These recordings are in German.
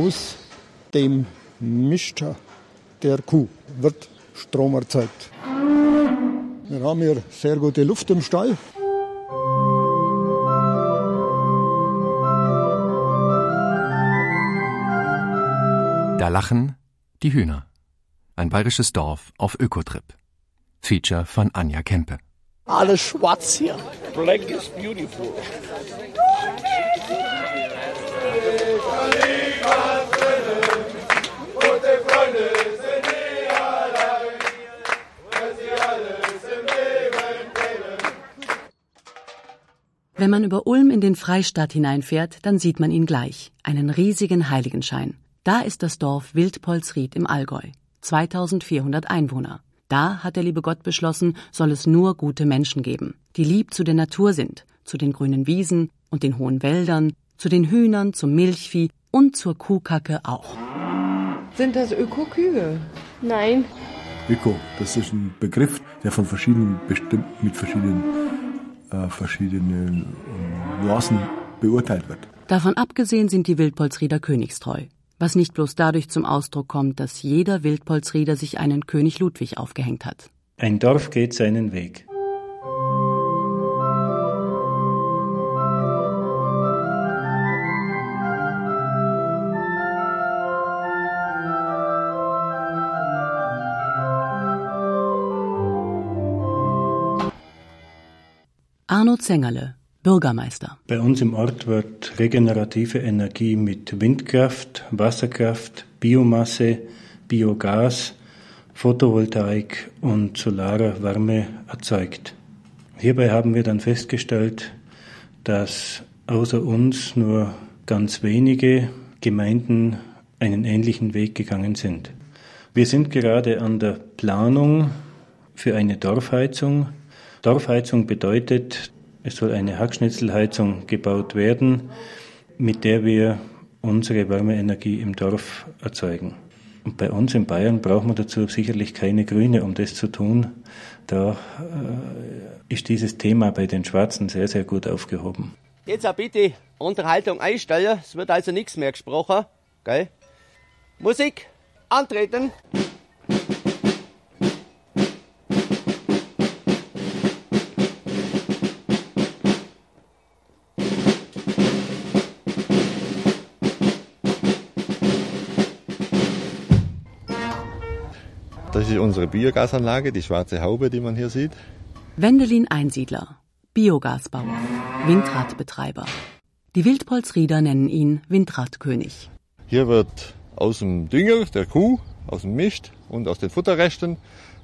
Aus dem Mist der Kuh wird Strom erzeugt. Wir haben hier sehr gute Luft im Stall. Da lachen die Hühner. Ein bayerisches Dorf auf Ökotrip. Feature von Anja Kempe. Alles schwarz hier. Black is beautiful. Wenn man über Ulm in den Freistaat hineinfährt, dann sieht man ihn gleich, einen riesigen Heiligenschein. Da ist das Dorf Wildpolsried im Allgäu, 2400 Einwohner. Da hat der liebe Gott beschlossen, soll es nur gute Menschen geben, die lieb zu der Natur sind, zu den grünen Wiesen und den hohen Wäldern, zu den Hühnern, zum Milchvieh und zur Kuhkacke auch. Sind das Ökokühe? Nein. Öko, das ist ein Begriff, der von verschiedenen bestimmt mit verschiedenen äh, verschiedenen äh, Nuancen beurteilt wird. Davon abgesehen sind die Wildpolsrieder königstreu. Was nicht bloß dadurch zum Ausdruck kommt, dass jeder Wildpolsrieder sich einen König Ludwig aufgehängt hat. Ein Dorf geht seinen Weg. Arno Zengerle, Bürgermeister. Bei uns im Ort wird regenerative Energie mit Windkraft, Wasserkraft, Biomasse, Biogas, Photovoltaik und solarer Wärme erzeugt. Hierbei haben wir dann festgestellt, dass außer uns nur ganz wenige Gemeinden einen ähnlichen Weg gegangen sind. Wir sind gerade an der Planung für eine Dorfheizung Dorfheizung bedeutet, es soll eine Hackschnitzelheizung gebaut werden, mit der wir unsere Wärmeenergie im Dorf erzeugen. Und bei uns in Bayern braucht man dazu sicherlich keine Grüne, um das zu tun. Da äh, ist dieses Thema bei den Schwarzen sehr, sehr gut aufgehoben. Jetzt bitte Unterhaltung einstellen. Es wird also nichts mehr gesprochen. Gell? Musik, antreten. Das ist unsere Biogasanlage, die schwarze Haube, die man hier sieht. Wendelin Einsiedler, Biogasbauer, Windradbetreiber. Die Wildpolsrieder nennen ihn Windradkönig. Hier wird aus dem Dünger der Kuh, aus dem Mist und aus den Futterresten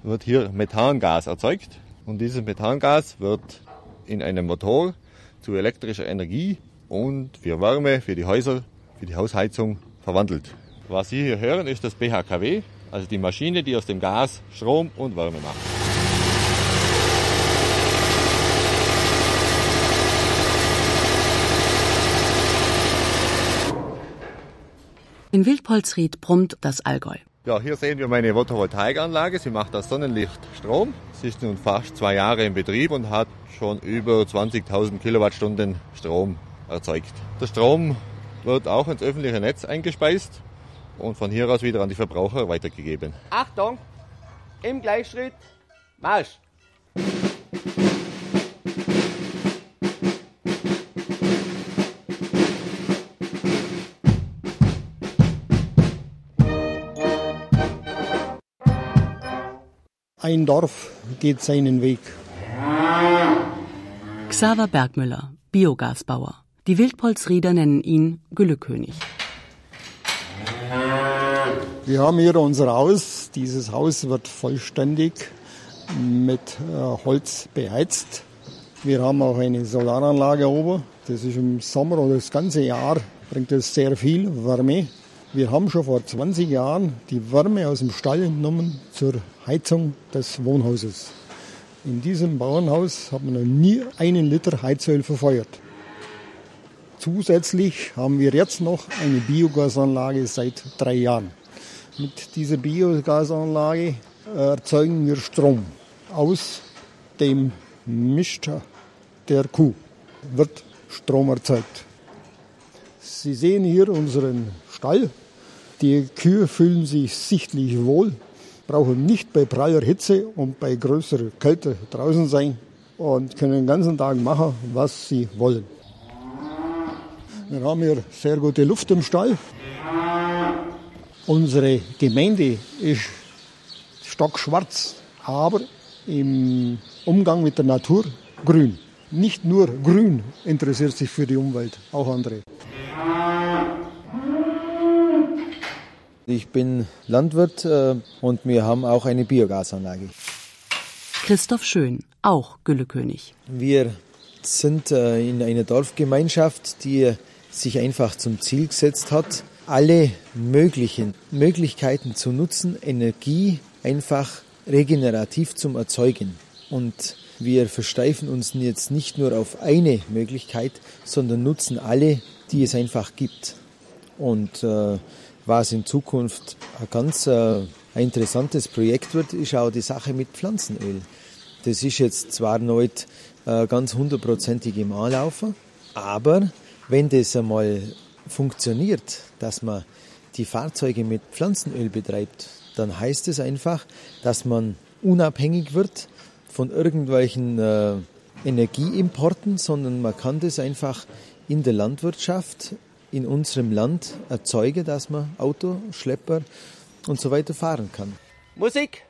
wird hier Methangas erzeugt. Und dieses Methangas wird in einem Motor zu elektrischer Energie und für Wärme, für die Häuser, für die Hausheizung verwandelt. Was Sie hier hören, ist das BHKW, also die Maschine, die aus dem Gas Strom und Wärme macht. In Wildpolsried brummt das Allgäu. Ja, hier sehen wir meine Photovoltaikanlage. Sie macht aus Sonnenlicht Strom. Sie ist nun fast zwei Jahre in Betrieb und hat schon über 20.000 Kilowattstunden Strom erzeugt. Der Strom wird auch ins öffentliche Netz eingespeist und von hier aus wieder an die Verbraucher weitergegeben. Achtung, im Gleichschritt, Marsch! Ein Dorf geht seinen Weg. Xaver Bergmüller, Biogasbauer. Die Wildpolsrieder nennen ihn Güllekönig. Wir haben hier unser Haus. Dieses Haus wird vollständig mit äh, Holz beheizt. Wir haben auch eine Solaranlage oben. Das ist im Sommer oder das ganze Jahr bringt es sehr viel Wärme. Wir haben schon vor 20 Jahren die Wärme aus dem Stall entnommen zur Heizung des Wohnhauses. In diesem Bauernhaus hat man noch nie einen Liter Heizöl verfeuert. Zusätzlich haben wir jetzt noch eine Biogasanlage seit drei Jahren. Mit dieser Biogasanlage erzeugen wir Strom aus dem Mist der Kuh. Wird Strom erzeugt. Sie sehen hier unseren Stall. Die Kühe fühlen sich sichtlich wohl, brauchen nicht bei praller Hitze und bei größerer Kälte draußen sein und können den ganzen Tag machen, was sie wollen. Wir haben hier sehr gute Luft im Stall. Unsere Gemeinde ist stockschwarz, aber im Umgang mit der Natur grün. Nicht nur grün interessiert sich für die Umwelt, auch andere. Ich bin Landwirt äh, und wir haben auch eine Biogasanlage. Christoph Schön, auch Güllekönig. Wir sind äh, in einer Dorfgemeinschaft, die sich einfach zum Ziel gesetzt hat, alle möglichen Möglichkeiten zu nutzen, Energie einfach regenerativ zum Erzeugen. Und wir versteifen uns jetzt nicht nur auf eine Möglichkeit, sondern nutzen alle, die es einfach gibt. Und äh, was in Zukunft ein ganz äh, interessantes Projekt wird, ist auch die Sache mit Pflanzenöl. Das ist jetzt zwar nicht äh, ganz hundertprozentig im Anlaufen, aber wenn das einmal funktioniert, dass man die Fahrzeuge mit Pflanzenöl betreibt, dann heißt es einfach, dass man unabhängig wird von irgendwelchen äh, Energieimporten, sondern man kann das einfach in der Landwirtschaft in unserem Land erzeugen, dass man Auto, Schlepper und so weiter fahren kann. Musik!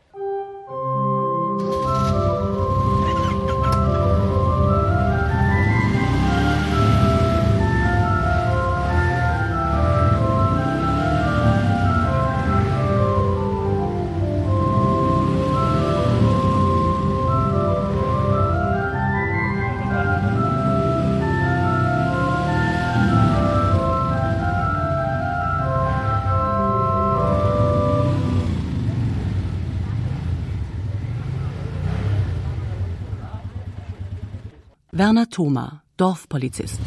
Werner Thoma, Dorfpolizist.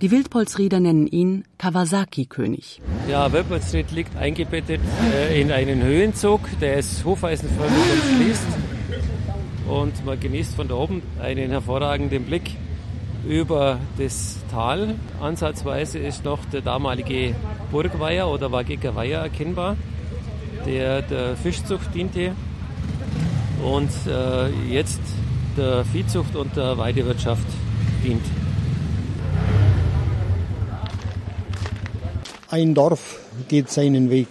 Die Wildpolsrieder nennen ihn Kawasaki-König. Ja, Wildpolsried liegt eingebettet äh, in einen Höhenzug, der ist hufeisenförmig umschließt. Und man genießt von da oben einen hervorragenden Blick über das Tal. Ansatzweise ist noch der damalige Burgweiher oder Wageger Weiher erkennbar der der Fischzucht diente und äh, jetzt der Viehzucht und der Weidewirtschaft dient. Ein Dorf geht seinen Weg.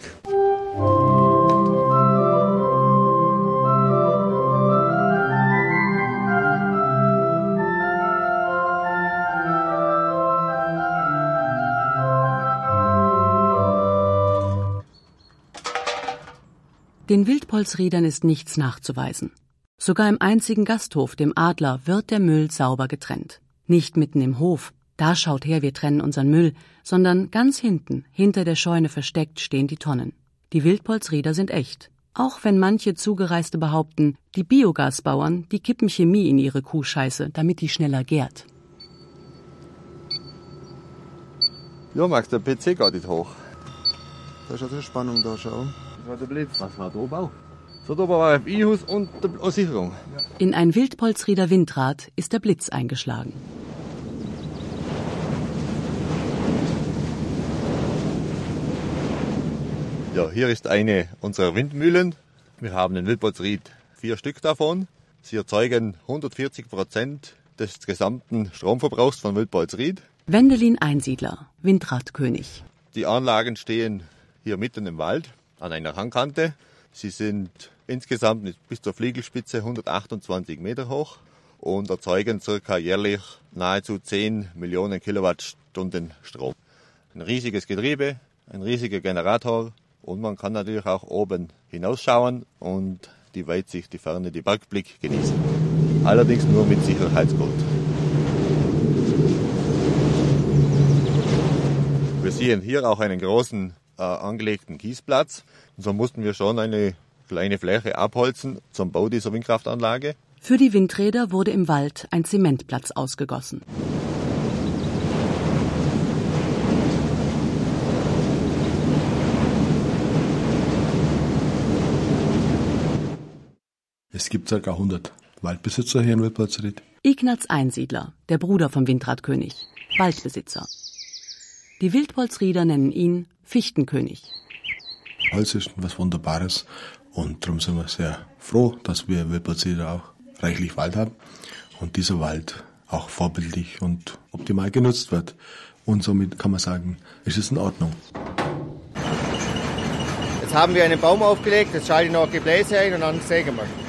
Den Wildpolsriedern ist nichts nachzuweisen. Sogar im einzigen Gasthof, dem Adler, wird der Müll sauber getrennt. Nicht mitten im Hof, da schaut her, wir trennen unseren Müll, sondern ganz hinten, hinter der Scheune versteckt, stehen die Tonnen. Die Wildpolsrieder sind echt. Auch wenn manche Zugereiste behaupten, die Biogasbauern, die kippen Chemie in ihre Kuhscheiße, damit die schneller gärt. Ja, Max, der PC geht nicht hoch. Da ist also Spannung da, schau. Das war der Blitz. Was war da oben auch? So, da war ein I-Hus und die Sicherung. In ein Wildpolsrieder Windrad ist der Blitz eingeschlagen. Ja, hier ist eine unserer Windmühlen. Wir haben in Wildpolsried vier Stück davon. Sie erzeugen 140 Prozent des gesamten Stromverbrauchs von Wildpolsried. Wendelin Einsiedler, Windradkönig. Die Anlagen stehen hier mitten im Wald an einer Hangkante. Sie sind insgesamt bis zur Fliegelspitze 128 Meter hoch und erzeugen circa jährlich nahezu 10 Millionen Kilowattstunden Strom. Ein riesiges Getriebe, ein riesiger Generator und man kann natürlich auch oben hinausschauen und die Weitsicht, die Ferne, die Bergblick genießen. Allerdings nur mit Sicherheitsgurt. Wir sehen hier auch einen großen äh, angelegten Kiesplatz. Und so mussten wir schon eine kleine Fläche abholzen zum Bau dieser Windkraftanlage. Für die Windräder wurde im Wald ein Zementplatz ausgegossen. Es gibt ca. 100 Waldbesitzer hier in Wildpolsried. Ignaz Einsiedler, der Bruder vom Windradkönig, Waldbesitzer. Die Wildpolsrieder nennen ihn Fichtenkönig. Holz ist was Wunderbares und darum sind wir sehr froh, dass wir Wildpolsrieder auch reichlich Wald haben und dieser Wald auch vorbildlich und optimal genutzt wird. Und somit kann man sagen, ist es in Ordnung. Jetzt haben wir einen Baum aufgelegt, jetzt schalte ich noch Gebläse ein und dann sägen wir.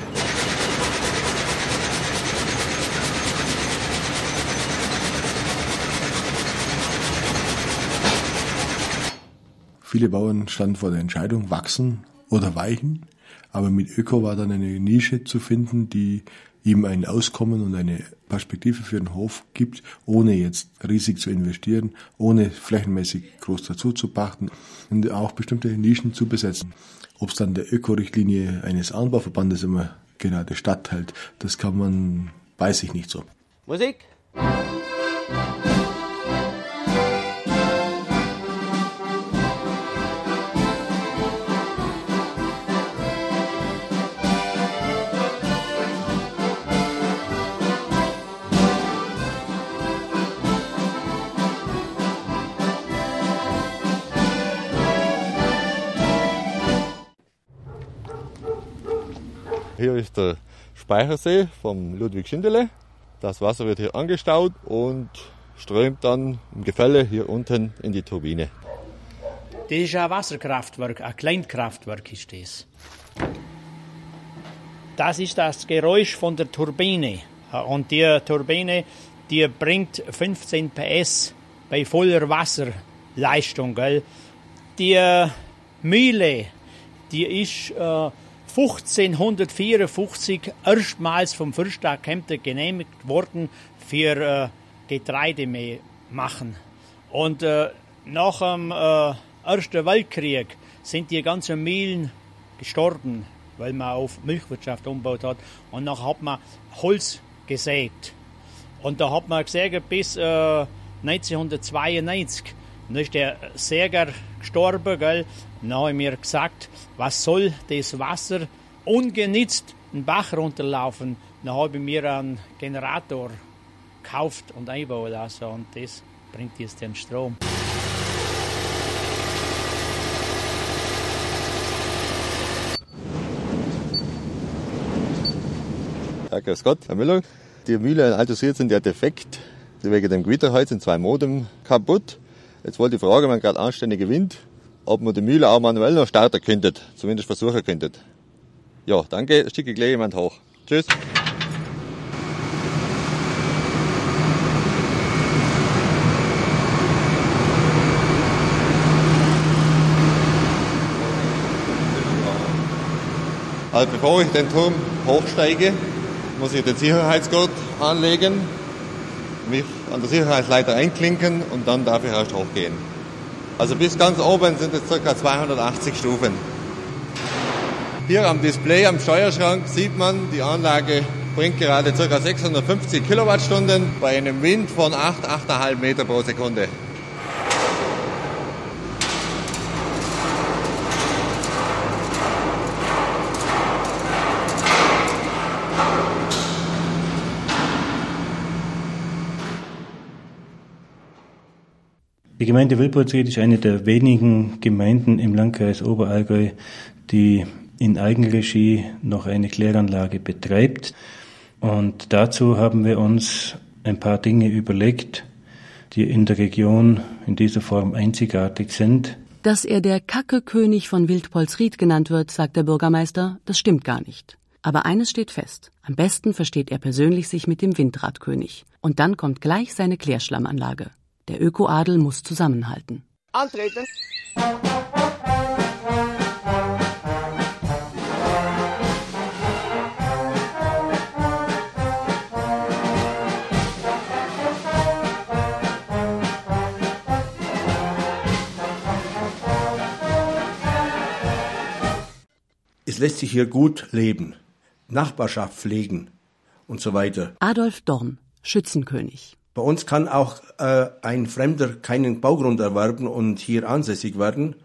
Viele Bauern standen vor der Entscheidung, wachsen oder weichen. Aber mit Öko war dann eine Nische zu finden, die ihm ein Auskommen und eine Perspektive für den Hof gibt, ohne jetzt riesig zu investieren, ohne flächenmäßig groß dazu zu pachten und auch bestimmte Nischen zu besetzen. Ob es dann der Öko-Richtlinie eines Anbauverbandes immer gerade statthält, das kann man, weiß ich nicht so. Musik. Hier ist der Speichersee vom Ludwig Schindele. Das Wasser wird hier angestaut und strömt dann im Gefälle hier unten in die Turbine. Das ist ein Wasserkraftwerk, ein Kleinkraftwerk ist das. Das ist das Geräusch von der Turbine. Und die Turbine, die bringt 15 PS bei voller Wasserleistung. Gell? Die Mühle, die ist äh, 1554 erstmals vom Fürstag Kempten genehmigt worden für äh, Getreide machen. Und äh, nach dem äh, Ersten Weltkrieg sind die ganzen Mühlen gestorben, weil man auf Milchwirtschaft umgebaut hat. Und dann hat man Holz gesät. Und da hat man gesehen, bis äh, 1992 dann ist der Säger gestorben, gell? Dann habe ich mir gesagt, was soll das Wasser ungenützt den Bach runterlaufen? Dann habe ich mir einen Generator gekauft und einbauen lassen und das bringt jetzt den Strom. Ja, grüß Gott, Herr Müller. Die Mühle in Altosiert sind ja defekt. Wegen dem Gewitterholz sind zwei Modem kaputt. Jetzt wollte ich fragen, wenn gerade anständiger Wind, ob man die Mühle auch manuell noch starten könntet, zumindest versuchen könntet. Ja, danke, schicke gleich jemand hoch. Tschüss. Also bevor ich den Turm hochsteige, muss ich den Sicherheitsgurt anlegen, mich an der Sicherheitsleiter einklinken und dann darf ich erst hochgehen. Also bis ganz oben sind es ca. 280 Stufen. Hier am Display am Steuerschrank sieht man, die Anlage bringt gerade ca. 650 Kilowattstunden bei einem Wind von 8, 8,5 Meter pro Sekunde. Die Gemeinde Wilpolsried ist eine der wenigen Gemeinden im Landkreis Oberallgäu, die in Eigenregie noch eine Kläranlage betreibt. Und dazu haben wir uns ein paar Dinge überlegt, die in der Region in dieser Form einzigartig sind. Dass er der Kacke-König von Wildpolsried genannt wird, sagt der Bürgermeister, das stimmt gar nicht. Aber eines steht fest. Am besten versteht er persönlich sich mit dem Windradkönig. Und dann kommt gleich seine Klärschlammanlage. Der Ökoadel muss zusammenhalten. Antreten. Es lässt sich hier gut leben, Nachbarschaft pflegen und so weiter. Adolf Dorn, Schützenkönig. Bei uns kann auch äh, ein Fremder keinen Baugrund erwerben und hier ansässig werden.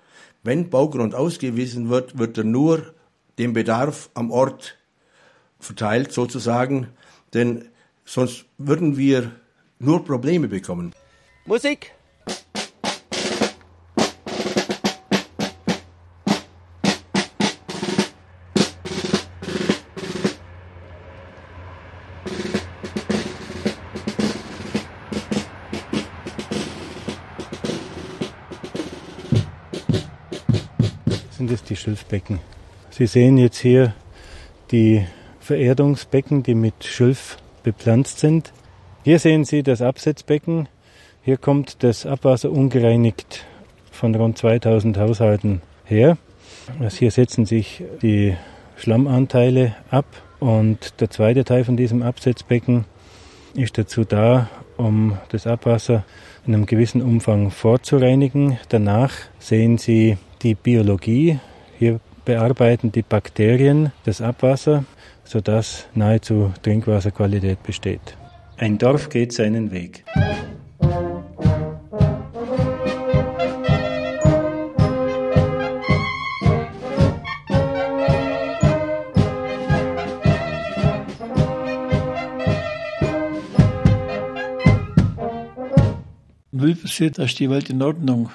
Wenn Baugrund ausgewiesen wird, wird er nur dem Bedarf am Ort verteilt sozusagen, denn Sonst würden wir nur Probleme bekommen. Musik. Sind es die Schilfbecken. Sie sehen jetzt hier die Vererdungsbecken, die mit Schilf bepflanzt sind. Hier sehen Sie das Absetzbecken. Hier kommt das Abwasser ungereinigt von rund 2000 Haushalten her. Also hier setzen sich die Schlammanteile ab und der zweite Teil von diesem Absetzbecken ist dazu da, um das Abwasser in einem gewissen Umfang vorzureinigen. Danach sehen Sie die Biologie. Hier bearbeiten die Bakterien das Abwasser, sodass nahezu Trinkwasserqualität besteht. Ein Dorf geht seinen Weg. Wilpersee, da ist die Welt in Ordnung.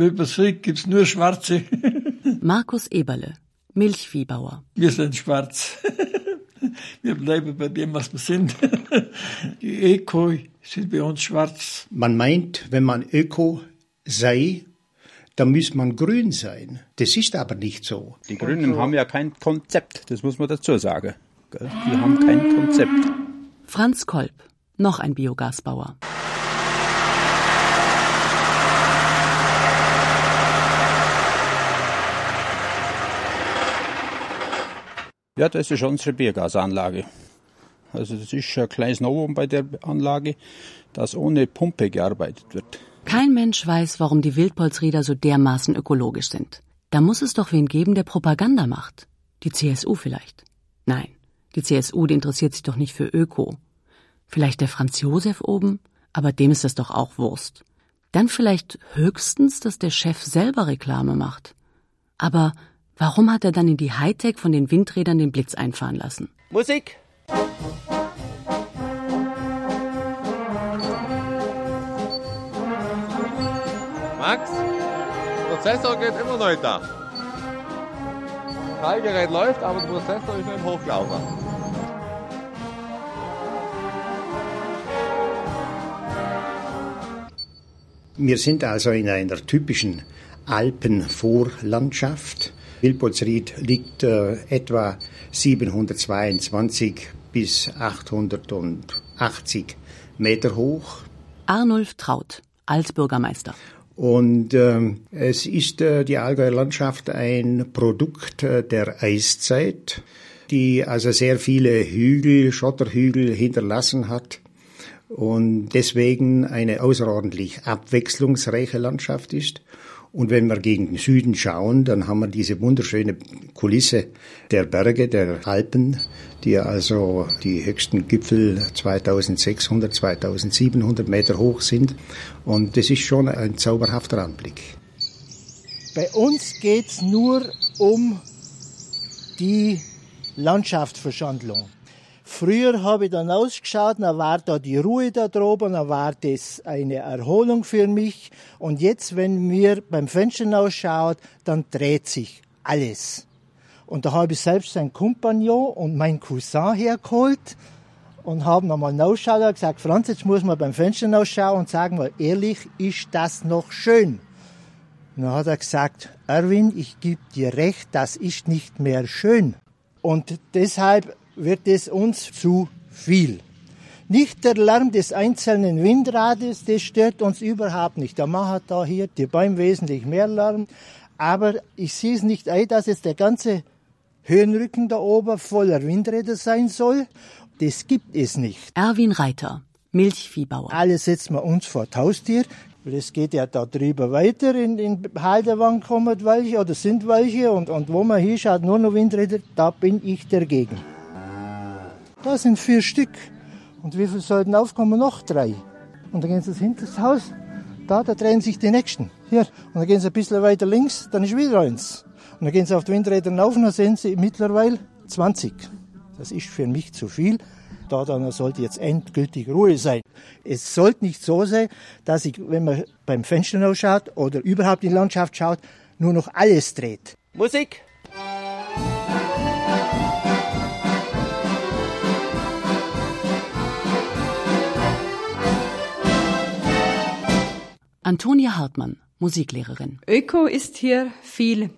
Wilpersee gibt's nur Schwarze. Markus Eberle, Milchviehbauer. Wir sind schwarz. Wir bleiben bei dem, was wir sind. Die Öko sind bei uns schwarz. Man meint, wenn man Öko sei, dann muss man grün sein. Das ist aber nicht so. Die Grünen haben ja kein Konzept, das muss man dazu sagen. Die haben kein Konzept. Franz Kolb, noch ein Biogasbauer. Ja, das ist unsere Biogasanlage. Also das ist ein kleines Novum bei der Anlage, dass ohne Pumpe gearbeitet wird. Kein Mensch weiß, warum die Wildpolsrieder so dermaßen ökologisch sind. Da muss es doch wen geben, der Propaganda macht. Die CSU vielleicht. Nein, die CSU, die interessiert sich doch nicht für Öko. Vielleicht der Franz Josef oben, aber dem ist das doch auch Wurst. Dann vielleicht höchstens, dass der Chef selber Reklame macht. Aber warum hat er dann in die Hightech von den Windrädern den Blitz einfahren lassen? Musik. Max, Prozessor geht immer noch da. Teilgerät läuft, aber der Prozessor ist noch im Hochlaufen. Wir sind also in einer typischen Alpenvorlandschaft. Wilpolsried liegt äh, etwa 722 bis 880 Meter hoch. Arnulf Traut, Altbürgermeister. Und äh, es ist äh, die Allgäuer Landschaft ein Produkt äh, der Eiszeit, die also sehr viele Hügel, Schotterhügel hinterlassen hat und deswegen eine außerordentlich abwechslungsreiche Landschaft ist. Und wenn wir gegen den Süden schauen, dann haben wir diese wunderschöne Kulisse der Berge, der Alpen, die also die höchsten Gipfel 2600, 2700 Meter hoch sind. Und das ist schon ein zauberhafter Anblick. Bei uns geht's nur um die Landschaftsverschandlung. Früher habe ich dann ausgeschaut, dann war da die Ruhe da droben, dann war das eine Erholung für mich. Und jetzt, wenn mir beim Fenster ausschaut, dann dreht sich alles. Und da habe ich selbst einen Kompagnon und meinen Cousin hergeholt und haben nochmal nachgeschaut und gesagt, Franz, jetzt muss man beim Fenster ausschauen und sagen mal ehrlich, ist das noch schön? Und dann hat er gesagt, Erwin, ich gebe dir recht, das ist nicht mehr schön. Und deshalb wird es uns zu viel. Nicht der Lärm des einzelnen Windrades, das stört uns überhaupt nicht. Da macht da hier die Bäume wesentlich mehr Lärm. Aber ich sehe es nicht ein, dass jetzt der ganze Höhenrücken da oben voller Windräder sein soll. Das gibt es nicht. Erwin Reiter, Milchviehbauer. Alles setzen wir uns vor Haustier. Das geht ja da drüber weiter. In, in Halderwang kommen welche oder sind welche. Und, und wo man hinschaut, nur noch Windräder, da bin ich dagegen. Da sind vier Stück. Und wie viel sollten aufkommen? Noch drei. Und dann gehen sie hinter das Haus. Da, da drehen sich die nächsten. Hier. Und dann gehen sie ein bisschen weiter links, dann ist wieder eins. Und dann gehen sie auf die Windräder rauf und dann sehen sie mittlerweile 20. Das ist für mich zu viel, da dann sollte jetzt endgültig Ruhe sein. Es sollte nicht so sein, dass ich, wenn man beim Fenster ausschaut oder überhaupt in die Landschaft schaut, nur noch alles dreht. Musik. Antonia Hartmann, Musiklehrerin. Öko ist hier viel.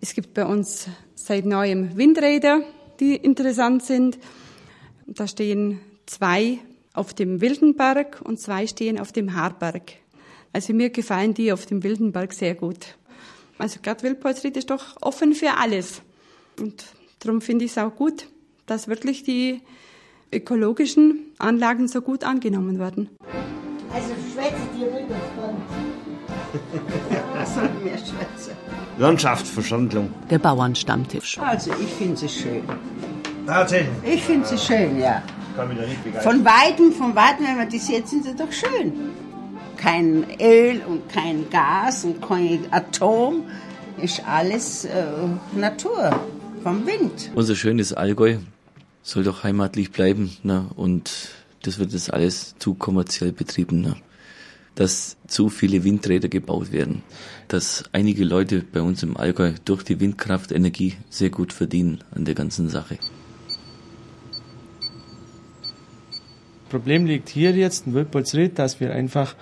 Es gibt bei uns seit neuem Windräder, die interessant sind. Da stehen zwei auf dem Wildenberg und zwei stehen auf dem Haarberg. Also mir gefallen die auf dem Wildenberg sehr gut. Also Gerd Wildpolsried ist doch offen für alles. Und darum finde ich es auch gut, dass wirklich die ökologischen Anlagen so gut angenommen werden. Also schwätze dir rüber, Was soll mehr schwätzen? Landschaftsverschandlung. Der Bauernstammtisch. Also ich finde sie schön. Tatsächlich. Ich finde sie schön, ja. Kann mich da nicht begeistern. Von Weitem, von Weitem, wenn man die sieht, sind sie doch schön. Kein Öl und kein Gas und kein Atom. Ist alles äh, Natur, vom Wind. Unser schönes Allgäu soll doch heimatlich bleiben. Ne? Und das wird jetzt alles zu kommerziell betrieben. Ne? Dass zu viele Windräder gebaut werden. Dass einige Leute bei uns im Allgäu durch die Windkraftenergie sehr gut verdienen an der ganzen Sache. Problem liegt hier jetzt in Wildpolsried, dass wir einfach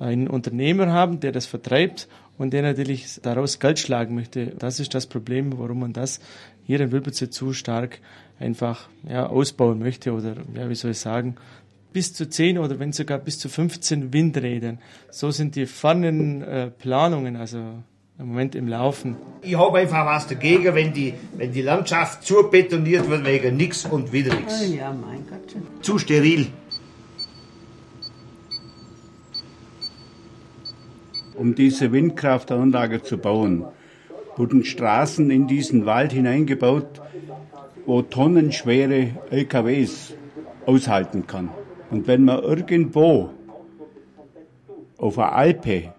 einen Unternehmer haben, der das vertreibt und der natürlich daraus Geld schlagen möchte. Das ist das Problem, warum man das hier in Wildpolsried zu stark einfach ja, ausbauen möchte oder ja, wie soll ich sagen, bis zu 10 oder wenn sogar bis zu 15 Windrädern. So sind die fernen äh, Planungen, also im Moment im Laufen. Ich habe einfach was dagegen, wenn die, wenn die Landschaft zu betoniert wird wegen nix und wieder nix. Oh ja, mein Gott. Zu steril. Um diese Windkraftanlage zu bauen, wurden Straßen in diesen Wald hineingebaut, wo tonnenschwere LKWs aushalten kann. Und wenn man irgendwo auf einer Alpe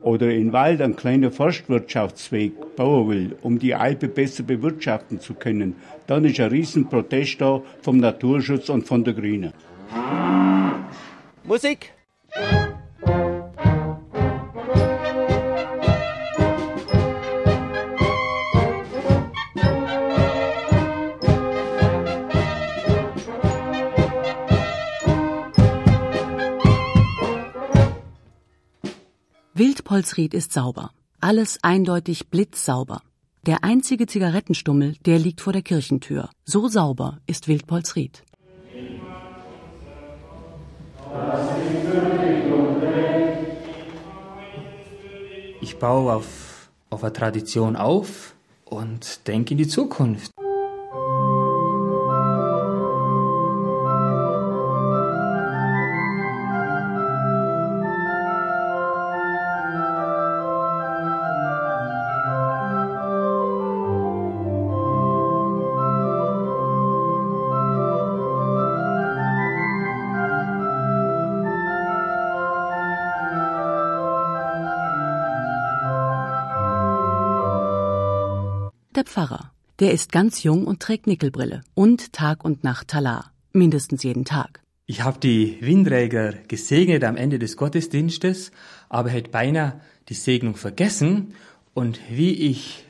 oder in Wald einen kleinen Forstwirtschaftsweg bauen will, um die Alpe besser bewirtschaften zu können, dann ist ein Riesenprotest da vom Naturschutz und von der Grünen. Musik. Wildpolsried ist sauber. Alles eindeutig blitzsauber. Der einzige Zigarettenstummel, der liegt vor der Kirchentür. So sauber ist Wildpolsried. Ich baue auf, auf eine Tradition auf und denke in die Zukunft. Pfarrer. Der ist ganz jung und trägt Nickelbrille und Tag und Nacht Talar. Mindestens jeden Tag. Ich habe die Windräger gesegnet am Ende des Gottesdienstes, aber hätte beinahe die Segnung vergessen. Und wie ich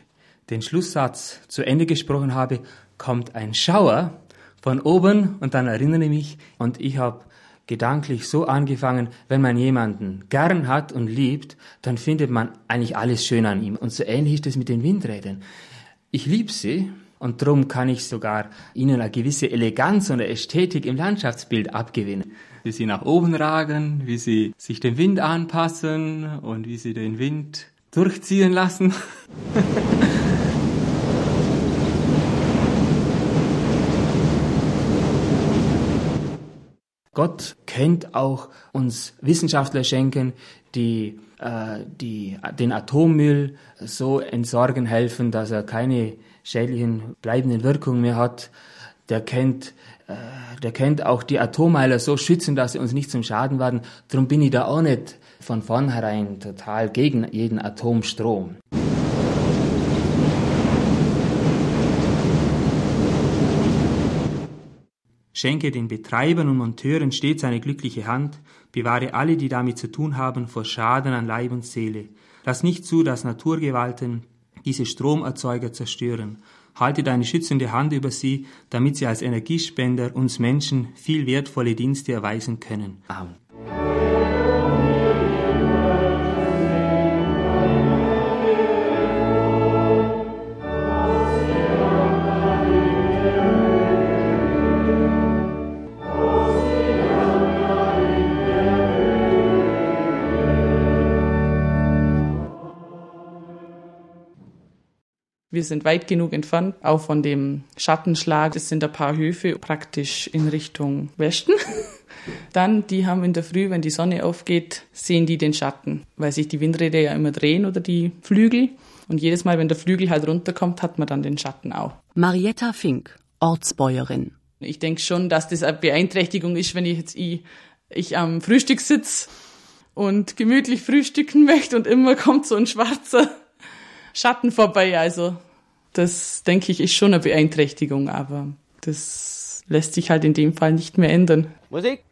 den Schlusssatz zu Ende gesprochen habe, kommt ein Schauer von oben und dann erinnere ich mich und ich habe gedanklich so angefangen, wenn man jemanden gern hat und liebt, dann findet man eigentlich alles schön an ihm. Und so ähnlich ist es mit den Windrädern. Ich liebe sie und darum kann ich sogar ihnen eine gewisse Eleganz und Ästhetik im Landschaftsbild abgewinnen. Wie sie nach oben ragen, wie sie sich dem Wind anpassen und wie sie den Wind durchziehen lassen. Gott kennt auch uns Wissenschaftler schenken, die, äh, die den Atommüll so entsorgen helfen, dass er keine schädlichen bleibenden Wirkungen mehr hat. Der kennt, äh, der kennt auch die Atommeiler so schützen, dass sie uns nicht zum Schaden werden. Darum bin ich da auch nicht von vornherein total gegen jeden Atomstrom. Schenke den Betreibern und Monteuren stets eine glückliche Hand, bewahre alle, die damit zu tun haben, vor Schaden an Leib und Seele. Lass nicht zu, dass Naturgewalten diese Stromerzeuger zerstören. Halte deine schützende Hand über sie, damit sie als Energiespender uns Menschen viel wertvolle Dienste erweisen können. Amen. Wir sind weit genug entfernt, auch von dem Schattenschlag. Es sind ein paar Höfe praktisch in Richtung Westen. Dann, die haben in der Früh, wenn die Sonne aufgeht, sehen die den Schatten, weil sich die Windräder ja immer drehen oder die Flügel. Und jedes Mal, wenn der Flügel halt runterkommt, hat man dann den Schatten auch. Marietta Fink, Ortsbäuerin. Ich denke schon, dass das eine Beeinträchtigung ist, wenn ich jetzt ich, ich am Frühstück sitze und gemütlich frühstücken möchte und immer kommt so ein schwarzer Schatten vorbei. Also das denke ich ist schon eine Beeinträchtigung, aber das lässt sich halt in dem Fall nicht mehr ändern. Musik.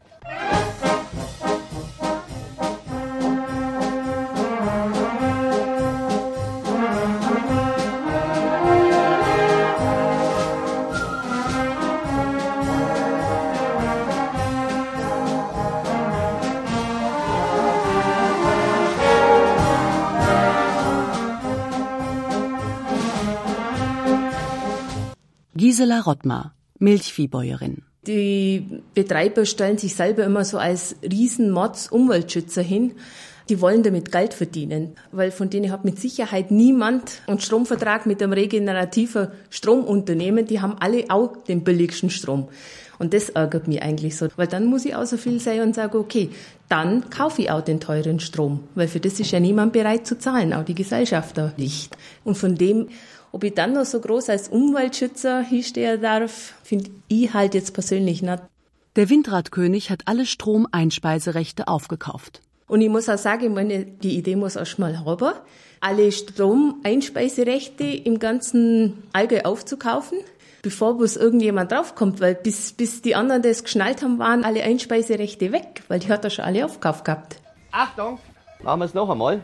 Gisela Rottmar, Milchviehbäuerin. Die Betreiber stellen sich selber immer so als Riesenmods Umweltschützer hin. Die wollen damit Geld verdienen, weil von denen hat mit Sicherheit niemand einen Stromvertrag mit einem regenerativen Stromunternehmen. Die haben alle auch den billigsten Strom. Und das ärgert mich eigentlich so, weil dann muss ich auch so viel sein und sage, okay, dann kaufe ich auch den teuren Strom, weil für das ist ja niemand bereit zu zahlen, auch die Gesellschaft da nicht. Und von dem ob ich dann noch so groß als Umweltschützer hinstehen darf, finde ich halt jetzt persönlich nicht. Der Windradkönig hat alle Stromeinspeiserechte aufgekauft. Und ich muss auch sagen, ich meine, die Idee muss erst mal haben, alle Stromeinspeiserechte im ganzen Allgäu aufzukaufen, bevor bloß irgendjemand draufkommt, weil bis, bis die anderen das geschnallt haben, waren alle Einspeiserechte weg, weil die hat er schon alle aufgekauft gehabt. Achtung, machen wir es noch einmal.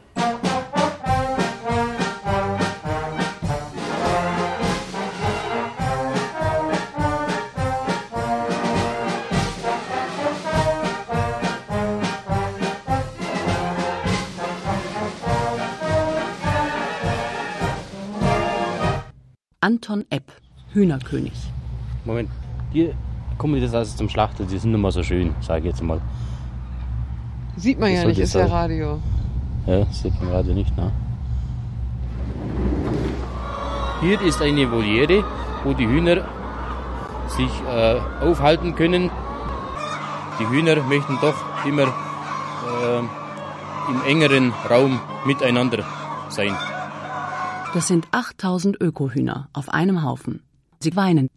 Anton Epp, Hühnerkönig. Moment, hier kommen das also zum Schlachten, die sind immer so schön, sage ich jetzt mal. Sieht man Das ja nicht, ist ja. Radio. Ja, sieht man gerade nicht, ne? Hier ist eine Voliere, wo die Hühner sich äh, aufhalten können. Die Hühner möchten doch immer äh, im engeren Raum miteinander sein. Das sind 8000 Ökohühner auf einem Haufen. Sie weinen.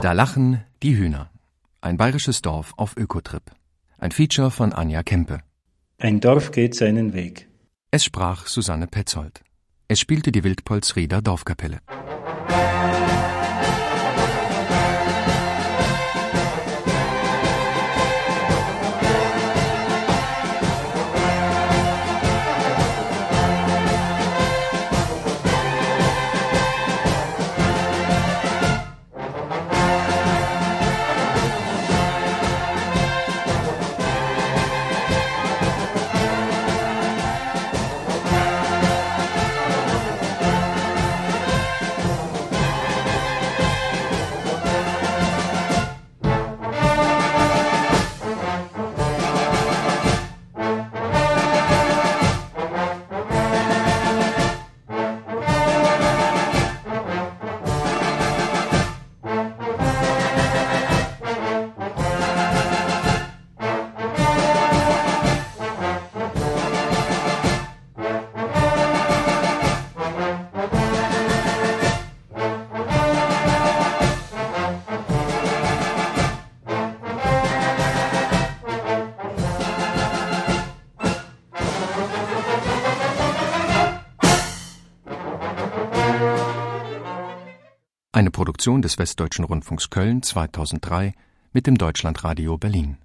Da lachen die Hühner. Ein bayerisches Dorf auf Ökotrip. Ein Feature von Anja Kempe. Ein Dorf geht seinen Weg. Es sprach Susanne Petzold. Es spielte die Wildpolsrieder Dorfkapelle. Produktion des Westdeutschen Rundfunks Köln 2003 mit dem Deutschlandradio Berlin.